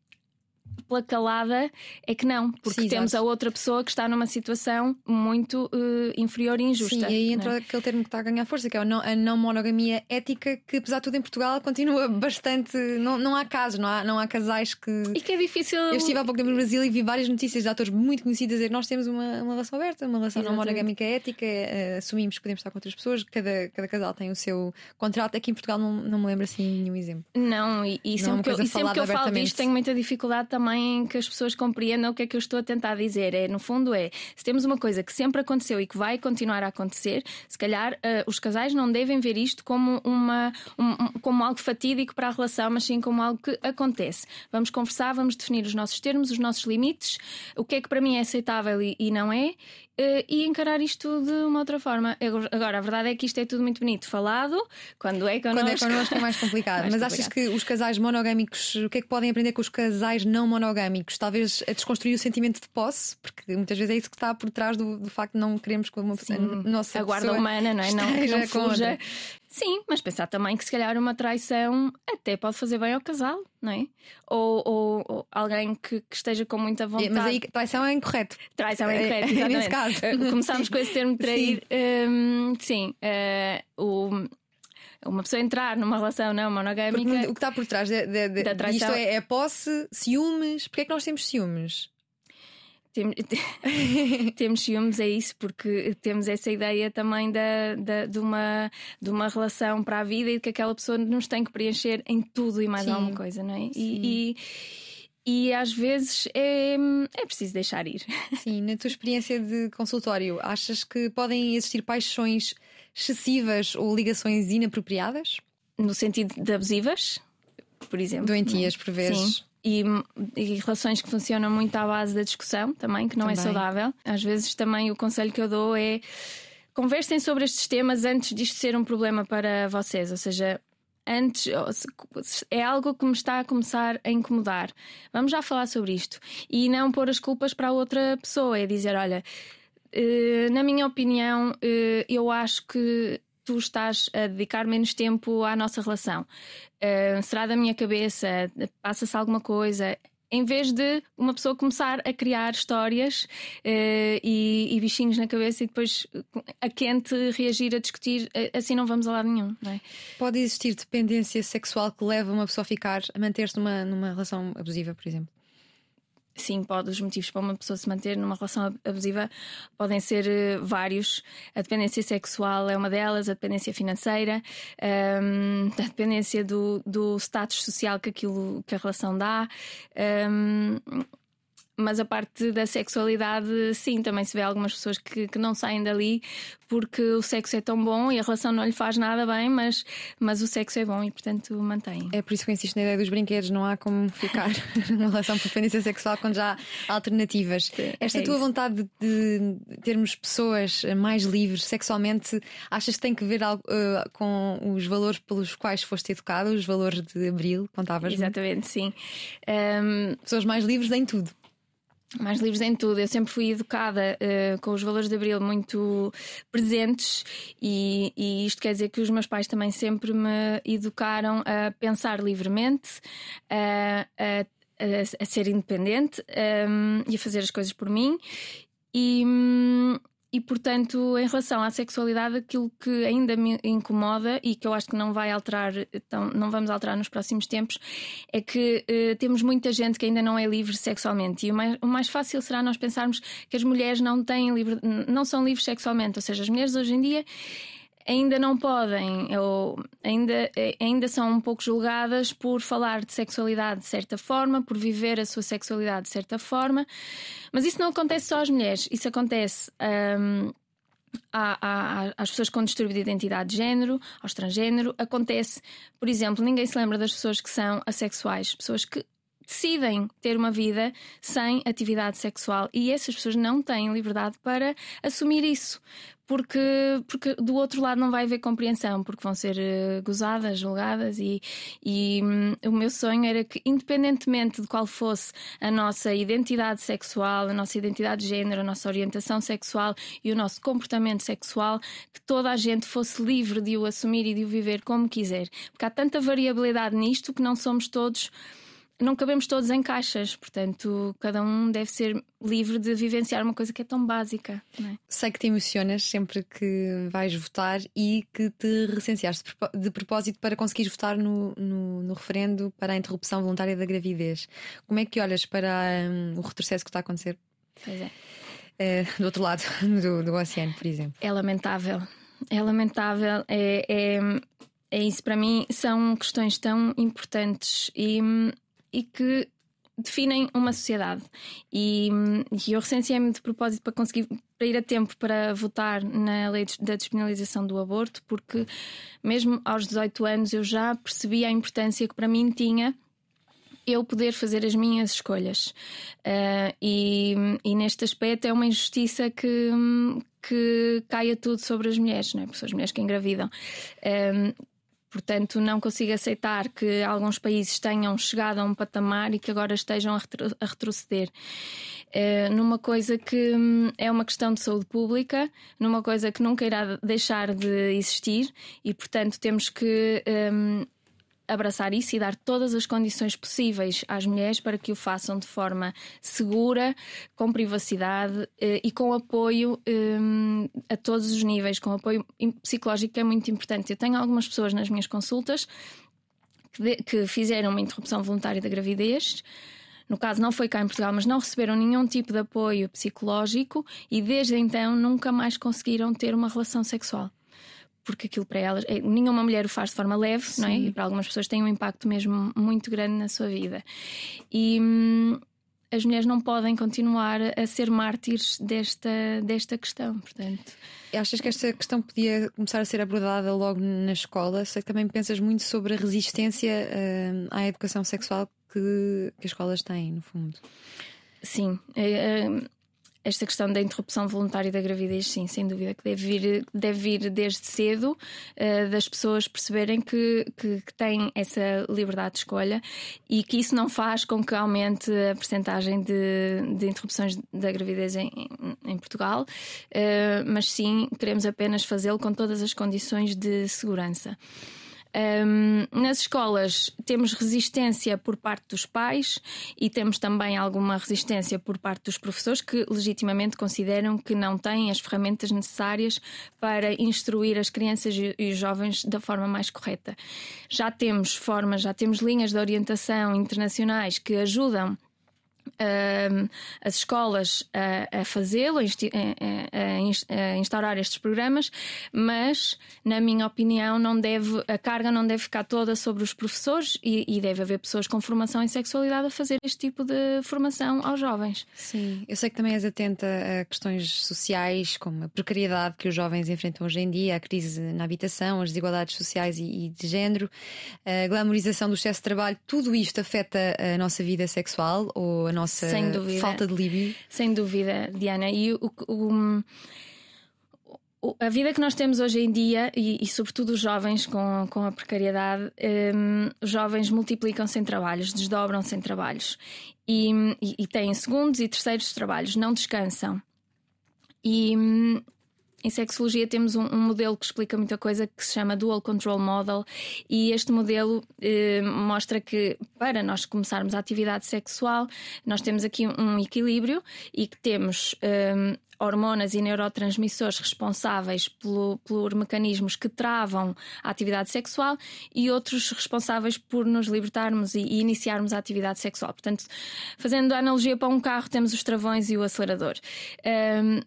pela calada é que não, porque
Sim,
temos a outra pessoa que está numa situação muito eh, inferior e injusta.
Sim, e aí
não
entra
é?
aquele termo que está a ganhar força, que é a não, a não monogamia ética, que apesar de tudo em Portugal continua bastante. Não, não há casos, não há, não há casais que.
E que é difícil.
Eu estive há pouco tempo no Brasil e vi várias notícias de atores muito conhecidos a dizer nós temos uma, uma relação aberta, uma relação não
Exatamente.
monogâmica ética, eh, assumimos que podemos estar com outras pessoas, cada, cada casal tem o seu contrato. Aqui em Portugal não, não me lembro assim nenhum exemplo.
Não, e, e
Não é
sempre,
uma
que eu, sempre que eu falo disto tenho muita dificuldade também em que as pessoas compreendam o que é que eu estou a tentar dizer. É, no fundo, é se temos uma coisa que sempre aconteceu e que vai continuar a acontecer, se calhar eh, os casais não devem ver isto como, uma, um- como algo fatídico para a relação, mas sim como algo que acontece. Vamos conversar, vamos definir os nossos termos, os nossos limites, o que é que para mim é aceitável e, e não é. eh, E encarar isto de uma outra forma. Agora- Agora, a verdade é que isto é tudo muito bonito falado, quando é connosco.
Quando é connosco é mais <laughs> complicado.
Mais
Mas
complicado.
achas que os casais monogâmicos, o que é que podem aprender com os casais não monogâmicos? Talvez a desconstruir o sentimento de posse, porque muitas vezes é isso que está por trás do, do facto de não queremos que uma
Sim,
a nossa
a guarda humana, não é? Não, que não fuja. Sim, mas pensar também que se calhar uma traição até pode fazer bem ao casal, não é? Ou, ou- ou alguém que, que esteja com muita vontade.
Mas aí traição é incorreto.
Traição é
É-
incorreto, <laughs>
é
exatamente.
nesse caso.
Eh, Começámos <laughs> com esse termo trair. Hum, sim, eh, o- uma pessoa entrar numa relação não
Porque
monogâmica.
o que está por trás de, de, de,
Da traição.
é, é posse, ciúmes. Porquê é que nós temos ciúmes?
Tem- <laughs> temos ciúmes, é isso, porque temos essa ideia também da, da- de, uma, de uma relação para a vida e de que aquela pessoa nos tem que preencher em tudo e mais
Sim.
alguma coisa, não é? E, e, e às vezes é, é preciso deixar ir.
Sim, na tua experiência de consultório, achas que podem existir paixões excessivas ou ligações inapropriadas?
No sentido de abusivas, por exemplo.
Doentias, por vezes.
Sim. E, e relações que funcionam muito à base da discussão também, que não é
Também.
saudável. Às vezes também o conselho que eu dou é conversem sobre estes temas antes disto ser um problema para vocês, ou seja, antes é algo que me está a começar a incomodar. Vamos já falar sobre isto e não pôr as culpas para a outra pessoa, é dizer, olha, na minha opinião, eh, eu acho que tu estás a dedicar menos tempo à nossa relação. Uh, será da minha cabeça? Passa-se alguma coisa? Em vez de uma pessoa começar a criar histórias e, e, bichinhos na cabeça e depois a quente reagir a discutir, assim não vamos a lado nenhum. É?
Pode existir dependência sexual que leva uma pessoa a ficar, a manter-se numa, numa relação abusiva, por exemplo?
Sim, pode. Os motivos para uma pessoa se manter numa relação abusiva podem ser uh, vários. A dependência sexual é uma delas, a dependência financeira, um, ehm, a dependência do, do status social que, aquilo, que a relação dá. Um, ehm, mas a parte da sexualidade, sim, também se vê algumas pessoas que, que não saem dali porque o sexo é tão bom e a relação não lhe faz nada bem, mas, mas o sexo é bom e, portanto, mantém.
É por isso que eu insisto na ideia dos brinquedos, não há como ficar <laughs> numa relação por dependência sexual quando já há alternativas. Esta é tua isso. vontade de termos pessoas mais livres sexualmente, achas que tem que ver algo, uh, com os valores pelos quais foste educado, os valores de Abril, contavas?
Exatamente, sim.
Um... Pessoas mais livres em tudo
mais livres em tudo. Eu sempre fui educada uh, com os valores de Abril muito presentes, e, e, isto quer dizer que os meus pais também sempre me educaram a pensar livremente, a, a, a, a ser independente um, e a fazer as coisas por mim. E, hum, e, portanto, em relação à sexualidade, aquilo que ainda me incomoda e que eu acho que não vai alterar, então, não vamos alterar nos próximos tempos, é que uh, temos muita gente que ainda não é livre sexualmente. E o mais, o mais fácil será nós pensarmos que as mulheres não têm livre, não são livres sexualmente. Ou seja, as mulheres hoje em dia ainda não podem, ou ainda, ainda são um pouco julgadas por falar de sexualidade de certa forma, por viver a sua sexualidade de certa forma. Mas isso não acontece só às mulheres, isso acontece. Um, às pessoas com distúrbio de identidade de género, ao transgênero, acontece, por exemplo, ninguém se lembra das pessoas que são assexuais, pessoas que decidem ter uma vida sem atividade sexual e essas pessoas não têm liberdade para assumir isso. Porque, porque do outro lado não vai haver compreensão, porque vão ser uh, gozadas, julgadas, e, e um, o meu sonho era que, independentemente de qual fosse a nossa identidade sexual, a nossa identidade de género, a nossa orientação sexual e o nosso comportamento sexual, que toda a gente fosse livre de o assumir e de o viver como quiser. Porque há tanta variabilidade nisto que não somos todos não cabemos todos em caixas, portanto, cada um deve ser livre de vivenciar uma coisa que é tão básica. É?
Sei que te emocionas sempre que vais votar e que te recenseaste de propósito para conseguires votar no, no, no referendo para a interrupção voluntária da gravidez. Como é que olhas para um, o retrocesso que está a acontecer?
Pois é.
é do outro lado <laughs> do, do oceano, por exemplo.
É lamentável. É lamentável. É, é, é isso para mim. São questões tão importantes e hum, e que definem uma sociedade. E, e eu recenseei-me de propósito para conseguir para ir a tempo para votar na lei da despenalização do aborto, porque mesmo aos 18 anos eu já percebi a importância que para mim tinha eu poder fazer as minhas escolhas. Uh, e, e, neste aspecto é uma injustiça que, que caia tudo sobre as mulheres, não é? As mulheres que engravidam. Uh, Portanto, não consigo aceitar que alguns países tenham chegado a um patamar e que agora estejam a, retro a retroceder. Uh, numa coisa que hum, é uma questão de saúde pública, numa coisa que nunca irá deixar de existir e, portanto, temos que um, abraçar isso e dar todas as condições possíveis às mulheres para que o façam de forma segura, com privacidade eh, e com apoio eh, a todos os níveis, com apoio psicológico que é muito importante. Eu tenho algumas pessoas nas minhas consultas que, fizeram uma interrupção voluntária da gravidez. No caso, não foi cá em Portugal, mas não receberam nenhum tipo de apoio psicológico e desde então nunca mais conseguiram ter uma relação sexual porque aquilo para elas, é, nenhuma mulher o faz de forma leve, Sim. não é? E para algumas pessoas tem um impacto mesmo muito grande na sua vida. E hum, as mulheres não podem continuar a ser mártires desta, desta questão, portanto.
Achas que esta questão podia começar a ser abordada logo na escola? Sei que também pensas muito sobre a resistência uh, à educação sexual que, que as escolas têm, no fundo.
Sim. Uh, esta questão da interrupção voluntária da gravidez, sim, sem dúvida, que deve vir, deve vir desde cedo uh, das pessoas perceberem que, que, que, têm essa liberdade de escolha e que isso não faz com que aumente a percentagem de, de interrupções da gravidez em, em Portugal, uh, mas sim queremos apenas fazê-lo com todas as condições de segurança. Um, nas escolas temos resistência por parte dos pais e temos também alguma resistência por parte dos professores que legitimamente consideram que não têm as ferramentas necessárias para instruir as crianças e os jovens da forma mais correta. Já temos formas, já temos linhas de orientação internacionais que ajudam Uh, as escolas a, a fazê-lo, a, a, instaurar estes programas, mas, na minha opinião, não deve, a carga não deve ficar toda sobre os professores e, e, deve haver pessoas com formação em sexualidade a fazer este tipo de formação aos jovens.
Sim, eu sei que também és atenta a questões sociais, como a precariedade que os jovens enfrentam hoje em dia, a crise na habitação, as desigualdades sociais e, e de género, a glamorização do excesso de trabalho, tudo isto afeta a nossa vida sexual ou a falta de líbido?
Sem dúvida, Diana. E o, o, o, a vida que nós temos hoje em dia, e, e sobretudo os jovens com, com a precariedade, um, os jovens multiplicam-se em trabalhos, desdobram-se em trabalhos e, e, e têm segundos e terceiros trabalhos, não descansam. E, hum, em sexologia temos um, um, modelo que explica muita coisa que se chama Dual Control Model, e este modelo eh, mostra que para nós começarmos a atividade sexual, nós temos aqui um equilíbrio e que temos. Eh, hormonas e neurotransmissores responsáveis pelo, por mecanismos que travam a atividade sexual e outros responsáveis por nos libertarmos e, e, iniciarmos a atividade sexual. Portanto, fazendo a analogia para um carro, temos os travões e o acelerador. Um,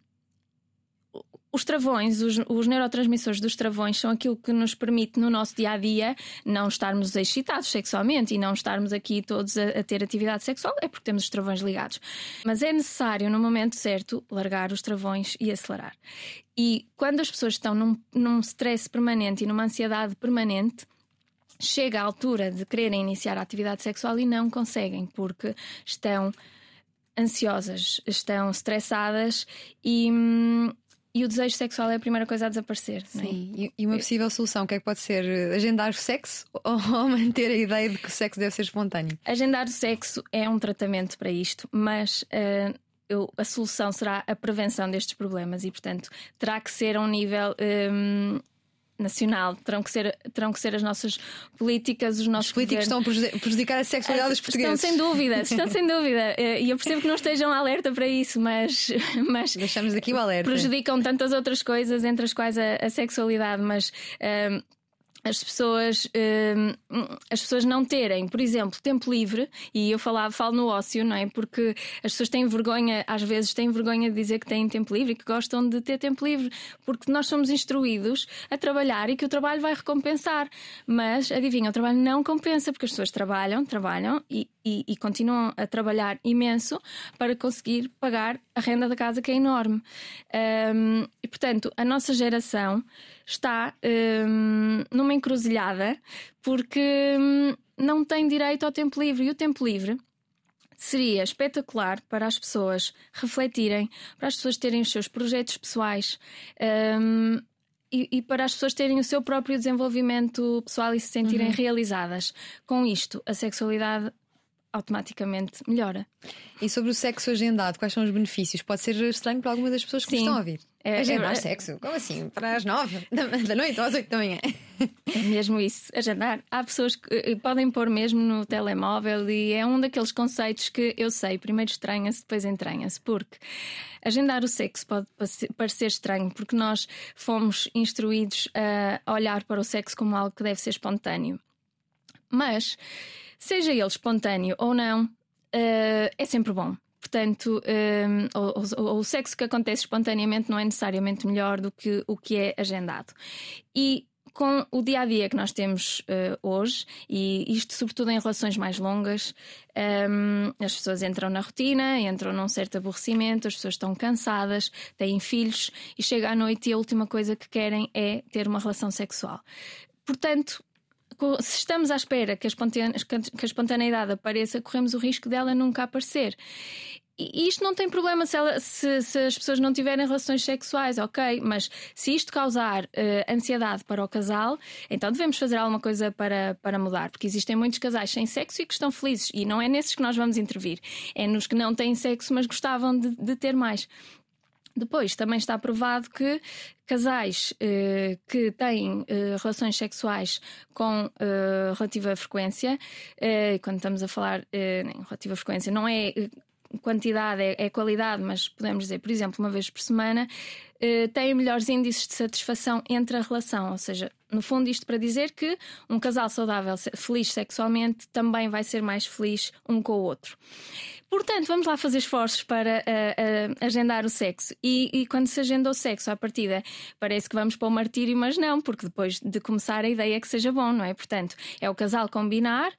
os travões, os, os, neurotransmissores dos travões são aquilo que nos permite no nosso dia a dia não estarmos excitados sexualmente e não estarmos aqui todos a, a, ter atividade sexual, é porque temos os travões ligados. Mas é necessário, no momento certo, largar os travões e acelerar. E quando as pessoas estão num, num stress permanente e numa ansiedade permanente, chega a altura de quererem iniciar a atividade sexual e não conseguem, porque estão ansiosas, estão estressadas e. Hum, e o desejo sexual é a primeira coisa a desaparecer.
É? Sim, é? e uma possível solução, o que é que pode ser? Agendar o sexo <laughs> ou manter a ideia de que o sexo deve ser espontâneo?
Agendar o sexo é um tratamento para isto, mas. Uh, eu, a solução será a prevenção destes problemas e, portanto, terá que ser a um nível um, nacional. Terão que, ser, terão que ser as nossas políticas, os nossos.
Os políticos governos. estão a prejudicar a sexualidade dos portugueses.
Estão sem dúvida, <laughs> estão sem dúvida. Eh, e eu percebo que não estejam alerta para isso, mas. <laughs> mas
Deixamos aqui o alerta.
Prejudicam tantas outras coisas, entre as quais a, a sexualidade, mas. Um, as pessoas, hum, as pessoas não terem, por exemplo, tempo livre, e eu falava, falo no ócio, não é? Porque as pessoas têm vergonha, às vezes têm vergonha de dizer que têm tempo livre e que gostam de ter tempo livre, porque nós somos instruídos a trabalhar e que o trabalho vai recompensar. Mas adivinha, o trabalho não compensa, porque as pessoas trabalham, trabalham e, e, e continuam a trabalhar imenso para conseguir pagar a renda da casa, que é enorme. Um, e portanto, a nossa geração está um, numa encruzilhada porque um, não tem direito ao tempo livre. E o tempo livre seria espetacular para as pessoas refletirem, para as pessoas terem os seus projetos pessoais. Um, e, e, para as pessoas terem o seu próprio desenvolvimento pessoal e se sentirem uhum. realizadas. Com isto, a sexualidade automaticamente melhora.
E sobre o sexo agendado, quais são os benefícios? Pode ser estranho para algumas das pessoas que Sim. estão a ouvir. É, agendar é, sexo? Como assim? Para as nove <laughs> da noite ou às oito da manhã?
É mesmo isso, agendar. Há pessoas que eh, podem pôr mesmo no telemóvel e é um daqueles conceitos que eu sei, primeiro estranha-se, depois entranha-se, porque agendar o sexo pode parecer estranho, porque nós fomos instruídos a olhar para o sexo como algo que deve ser espontâneo. Mas seja ele espontâneo ou não, uh, é sempre bom. Portanto, um, o, o, o, sexo que acontece espontaneamente não é necessariamente melhor do que o que é agendado. E com o dia a dia que nós temos uh, hoje, e isto sobretudo em relações mais longas, um, as pessoas entram na rotina, entram num certo aborrecimento, as pessoas estão cansadas, têm filhos e chega à noite e a última coisa que querem é ter uma relação sexual. Portanto, se estamos à espera que a, que a espontaneidade apareça, corremos o risco dela nunca aparecer. E isto não tem problema se, ela, se, se, as pessoas não tiverem relações sexuais, ok, mas se isto causar uh, ansiedade para o casal, então devemos fazer alguma coisa para, para mudar, porque existem muitos casais sem sexo e que estão felizes, e não é nesses que nós vamos intervir, é nos que não têm sexo, mas gostavam de, de ter mais. Depois, também está provado que casais eh, que têm eh, relações sexuais com eh, relativa frequência, eh, quando estamos a falar eh, em relativa frequência, não é quantidade, é, é, qualidade, mas podemos dizer, por exemplo, uma vez por semana, eh, têm melhores índices de satisfação entre a relação. Ou seja, no fundo, isto para dizer que um casal saudável, feliz sexualmente, também vai ser mais feliz um com o outro. Portanto, vamos lá fazer esforços para uh, uh, agendar o sexo. E, e, quando se agenda o sexo à partida, parece que vamos para o martírio, mas não, porque depois de começar a ideia é que seja bom, não é? Portanto, é o casal combinar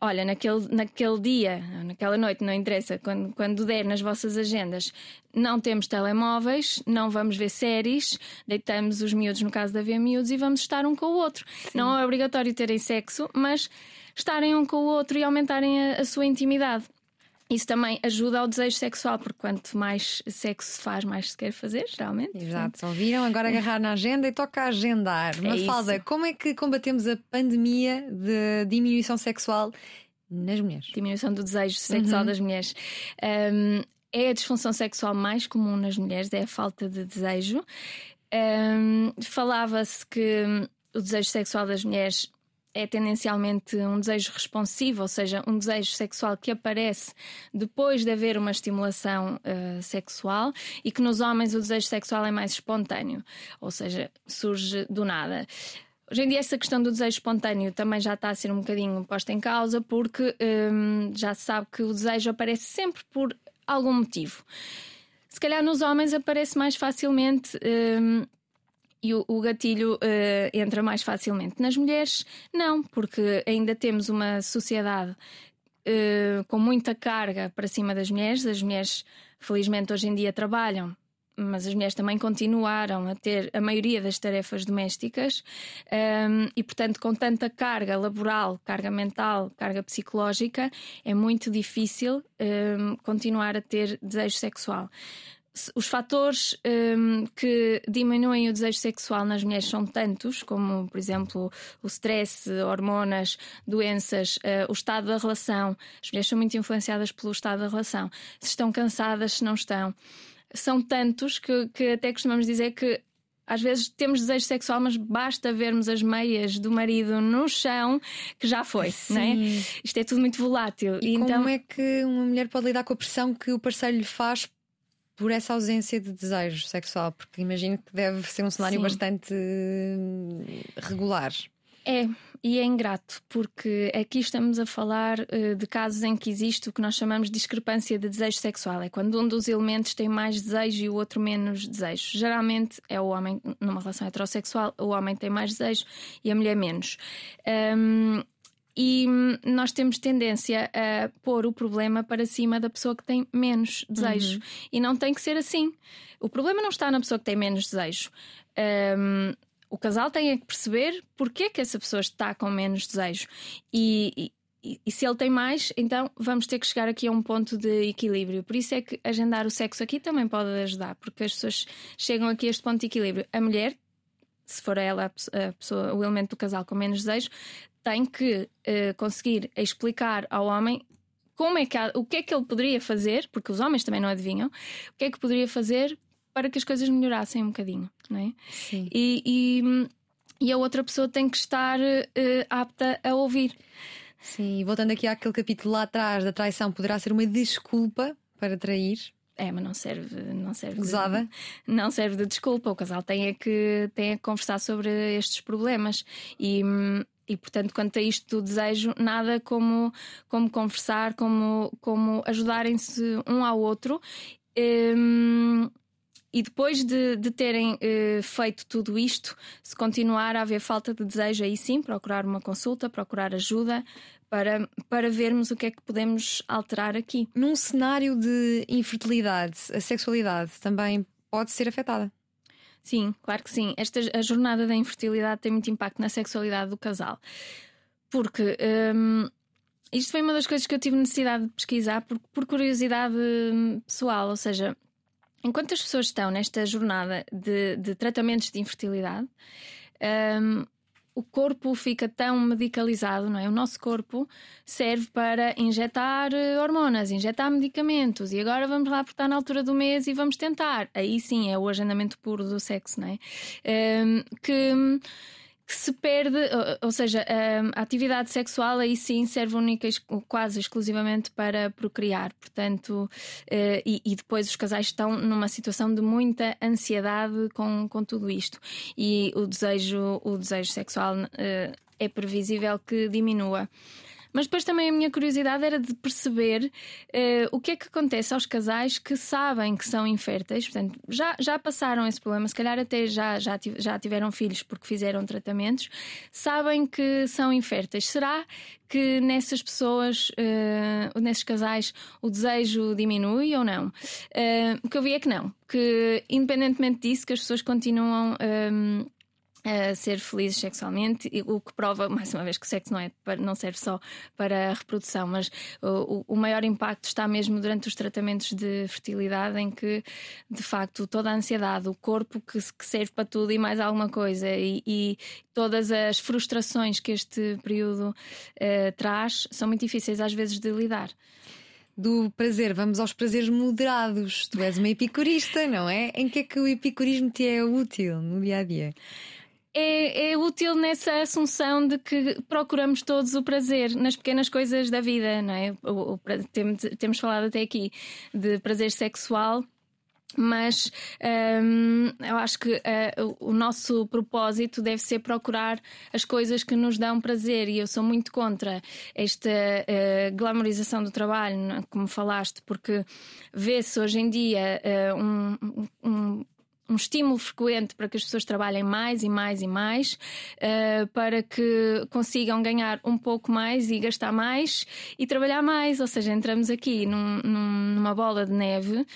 olha, naquele, naquele dia, naquela noite, não interessa, quando, quando der nas vossas agendas, não temos telemóveis, não vamos ver séries, deitamos os miúdos, no caso de haver miúdos, e vamos estar um com o outro. Sim. Não é obrigatório terem sexo, mas estarem um com o outro e aumentarem a, a sua intimidade. Isso também ajuda ao desejo sexual, porque quanto mais sexo se faz, mais se quer fazer, geralmente.
Exato, ouviram? Agora agarrar na agenda e toca agendar. É Mafalda, como é que combatemos a pandemia de diminuição sexual nas mulheres?
Diminuição do desejo sexual uhum. das mulheres. Um, é a disfunção sexual mais comum nas mulheres, é a falta de desejo. Um, Falava-se que o desejo sexual das mulheres é tendencialmente um desejo responsivo, ou seja, um desejo sexual que aparece depois de haver uma estimulação uh, sexual e que nos homens o desejo sexual é mais espontâneo, ou seja, surge do nada. Hoje em dia, essa questão do desejo espontâneo também já está a ser um bocadinho posta em causa, porque um, já se sabe que o desejo aparece sempre por algum motivo. Se calhar nos homens aparece mais facilmente um, e o, o gatilho uh, entra mais facilmente. Nas mulheres, não, porque ainda temos uma sociedade uh, com muita carga para cima das mulheres. As mulheres, felizmente, hoje em dia trabalham. Mas as mulheres também continuaram a ter a maioria das tarefas domésticas um, ehm, e, portanto, com tanta carga laboral, carga mental, carga psicológica, é muito difícil um, ehm, continuar a ter desejo sexual os fatores um, que diminuem o desejo sexual nas mulheres são tantos, como, por exemplo, o stress, hormonas, doenças, uh, o estado da relação. As mulheres são muito influenciadas pelo estado da relação. Se estão cansadas, se não estão. São tantos que, que até costumamos dizer que às vezes temos desejo sexual, mas basta vermos as meias do marido no chão que já foi, Sim. não é? Isto é tudo muito volátil.
E, e então... como é que uma mulher pode lidar com a pressão que o parceiro lhe faz por essa ausência de desejo sexual, porque imagino que deve ser um cenário Sim. bastante hum, regular.
É, e é ingrato, porque aqui estamos a falar uh, de casos em que existe o que nós chamamos de discrepância de desejo sexual. É quando um dos elementos tem mais desejo e o outro menos desejo. Geralmente é o homem, numa relação heterossexual, o homem tem mais desejo e a mulher menos. Um, e nós temos tendência a pôr o problema para cima da pessoa que tem menos desejo. Uhum. E não tem que ser assim. O problema não está na pessoa que tem menos desejo. Um, o casal tem é que perceber porque é que essa pessoa está com menos desejo. E, e, e, se ele tem mais, então vamos ter que chegar aqui a um ponto de equilíbrio. Por isso é que agendar o sexo aqui também pode ajudar, porque as pessoas chegam aqui a este ponto de equilíbrio. A mulher se for ela a pessoa, o elemento do casal com menos desejo, tem que uh, conseguir explicar ao homem como é que há, o que é que ele poderia fazer, porque os homens também não adivinham, o que é que poderia fazer para que as coisas melhorassem um bocadinho, não é?
Sim.
E, e, e a outra pessoa tem que estar uh, apta a ouvir.
Sim, voltando aqui àquele capítulo lá atrás da traição, poderá ser uma desculpa para trair?
É, mas não serve, não serve. De, não serve de desculpa. O casal tem é que tem é que conversar sobre estes problemas e e portanto quanto a isto do desejo nada como como conversar como como ajudarem-se um ao outro um, e depois de, de terem uh, feito tudo isto, se continuar a haver falta de desejo, aí sim, procurar uma consulta, procurar ajuda para, para vermos o que é que podemos alterar aqui.
Num cenário de infertilidade, a sexualidade também pode ser afetada.
Sim, claro que sim. Esta, a jornada da infertilidade tem muito impacto na sexualidade do casal. Porque hum, isto foi uma das coisas que eu tive necessidade de pesquisar por, por curiosidade hum, pessoal, ou seja, enquanto as pessoas estão nesta jornada de, de tratamentos de infertilidade, um, o corpo fica tão medicalizado, não é? O nosso corpo serve para injetar eh, hormonas, injetar medicamentos, e agora vamos lá porque está na altura do mês e vamos tentar. Aí sim é o agendamento puro do sexo, não é? Um, que se perde, ou seja, a atividade sexual aí sim serve única quase exclusivamente para procriar, portanto, eh, e, e, depois os casais estão numa situação de muita ansiedade com, com tudo isto e o desejo, o desejo sexual eh, é previsível que diminua. Mas depois também a minha curiosidade era de perceber uh, o que é que acontece aos casais que sabem que são inférteis, portanto, já, já passaram esse problema, se calhar até já, já, já tiveram filhos porque fizeram tratamentos, sabem que são inférteis. Será que nessas pessoas, uh, nesses casais, o desejo diminui ou não? Uh, o que eu vi é que não, que independentemente disso, que as pessoas continuam. Um, ser felizes sexualmente, o que prova, <laughs> mais uma vez, que o sexo não, é, não serve só para a reprodução, mas o, o maior impacto está mesmo durante os tratamentos de fertilidade, em que, de facto, toda a ansiedade, o corpo que, que serve para tudo e mais alguma coisa, e, e todas as frustrações que este período uh, traz são muito difíceis às vezes de lidar
do prazer, vamos aos prazeres moderados. Tu és uma epicurista, não é? Em que é que o epicurismo te é útil no dia a dia?
É, é, útil nessa assunção de que procuramos todos o prazer nas pequenas coisas da vida, não é? O, o, temos, temos falado até aqui de prazer sexual. Mas hum, eu acho que uh, o nosso propósito deve ser procurar as coisas que nos dão prazer, e eu sou muito contra esta uh, glamorização do trabalho, como falaste, porque vê-se hoje em dia uh, um, um um estímulo frequente para que as pessoas trabalhem mais e mais e mais, uh, para que consigam ganhar um pouco mais e gastar mais e trabalhar mais. Ou seja, entramos aqui num, num, numa bola de neve uh,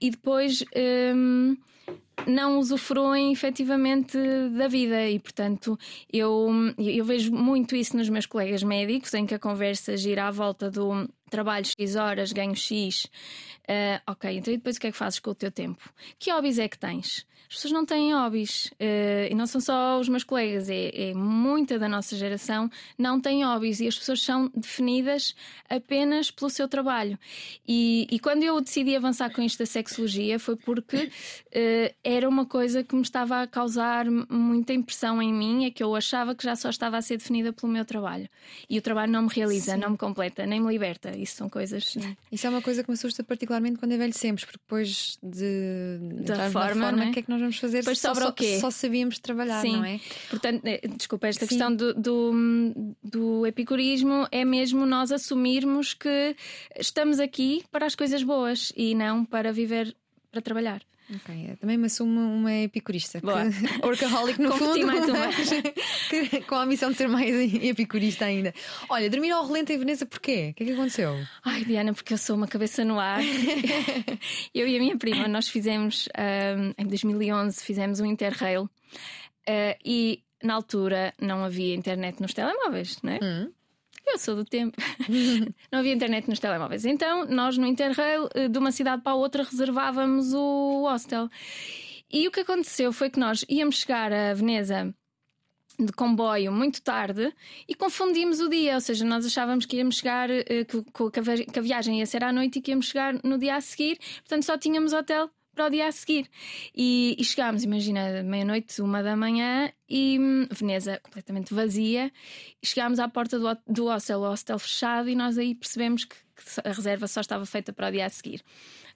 e depois. Um, não usufruem efetivamente da vida e, portanto, eu, eu vejo muito isso nos meus colegas médicos, em que a conversa gira à volta do trabalho X horas, ganho X. Uh, ok, então e depois o que é que fazes com o teu tempo? Que hobbies é que tens? As pessoas não têm hobbies. Uh, e não são só os meus colegas, é, é, muita da nossa geração não tem hobbies e as pessoas são definidas apenas pelo seu trabalho. E, e quando eu decidi avançar com isto da sexologia foi porque uh, era uma coisa que me estava a causar muita impressão em mim, é que eu achava que já só estava a ser definida pelo meu trabalho. E o trabalho não me realiza, Sim. não me completa, nem me liberta. Isso são coisas. Sim.
Isso é uma coisa que me assusta particularmente quando envelhecemos, porque depois de
da forma,
forma
é?
que é que nós vamos fazer
depois só,
sobra
o quê?
só sabíamos trabalhar,
Sim.
não é?
Portanto, eh, desculpa, esta Sim. questão do, do, do epicurismo é mesmo nós assumirmos que estamos aqui para as coisas boas e não para viver para trabalhar.
Ok, também me assumo uma epicurista. Que, <laughs> workaholic no fundo.
mais uma. <laughs>
que, com a missão de ser mais <laughs> epicurista ainda. Olha, dormir ao relento em Veneza porquê? O que é que aconteceu?
Ai, Diana, porque eu sou uma cabeça no ar. eu e a minha prima, nós fizemos, um, em 2011, fizemos um Interrail. Uh, e na altura não havia internet nos telemóveis, não é? Hum. Eu sou do tempo. <laughs> não havia internet nos telemóveis. Então, nós no Interrail, eh, de uma cidade para a outra, reservávamos o hostel. E o que aconteceu foi que nós íamos chegar a Veneza de comboio muito tarde e confundimos o dia, ou seja, nós achávamos que íamos chegar, eh, que a viagem ia ser à noite e que íamos chegar no dia a seguir, portanto só tínhamos hotel para o dia a seguir. E, e chegámos, imagina, meia-noite, uma da manhã, e hum, Veneza completamente vazia. Chegámos à porta do, do hostel, o hostel fechado, e nós aí percebemos que, que a reserva só estava feita para o dia a seguir.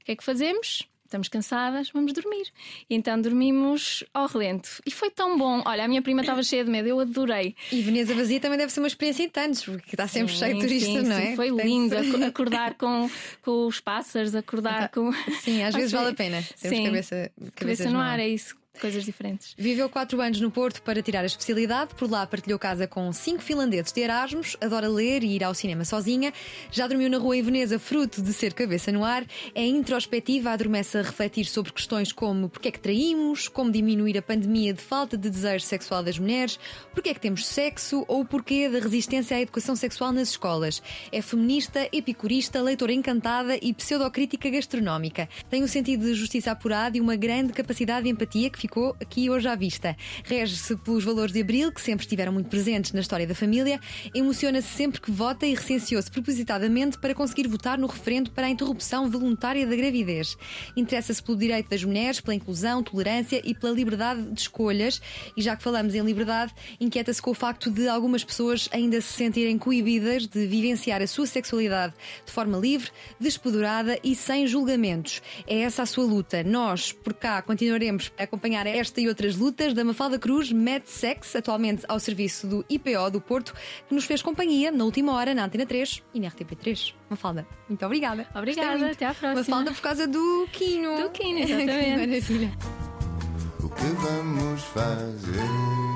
O que é que fazemos? Estamos cansadas, vamos dormir. E então dormimos ao relento. E foi tão bom. Olha, a minha prima estava cheia de medo, eu adorei.
E Veneza vazia também deve ser uma experiência em tantos, porque está sempre sim, cheio de turistas, não
é?
Sim,
foi lindo <laughs> acordar com, com os pássaros, acordar
então,
com.
Sim, <laughs> às vezes vale a pena. Temos sim, cabeça,
cabeça no ar, é isso coisas diferentes.
Viveu quatro anos no Porto para tirar a especialidade, por lá partilhou casa com cinco finlandeses de Erasmus, adora ler e ir ao cinema sozinha, já dormiu na rua em Veneza, fruto de ser cabeça no ar, é introspectiva, adormece a refletir sobre questões como porque é que traímos, como diminuir a pandemia de falta de desejo sexual das mulheres, porque é que temos sexo ou o porquê da resistência à educação sexual nas escolas. É feminista, epicurista, leitora encantada e pseudocrítica gastronómica. Tem um sentido de justiça apurado e uma grande capacidade de empatia que ficou aqui hoje à vista. Rege-se pelos valores de Abril, que sempre estiveram muito presentes na história da família, emociona-se sempre que vota e recenseou-se propositadamente para conseguir votar no referendo para a interrupção voluntária da gravidez. Interessa-se pelo direito das mulheres, pela inclusão, tolerância e pela liberdade de escolhas. E já que falamos em liberdade, inquieta-se com o facto de algumas pessoas ainda se sentirem coibidas de vivenciar a sua sexualidade de forma livre, despodurada e sem julgamentos. É essa a sua luta. Nós, por cá, continuaremos a acompanhar esta e outras lutas da Mafalda Cruz, Mad Sex, atualmente ao serviço do IPO do Porto, que nos fez companhia na última hora na Antena 3 e na RTP3. Mafalda, muito obrigada.
Obrigada, até à próxima.
Mafalda por causa do Quino.
Do Quino, <laughs> exatamente.
Maravilha.
O que vamos fazer?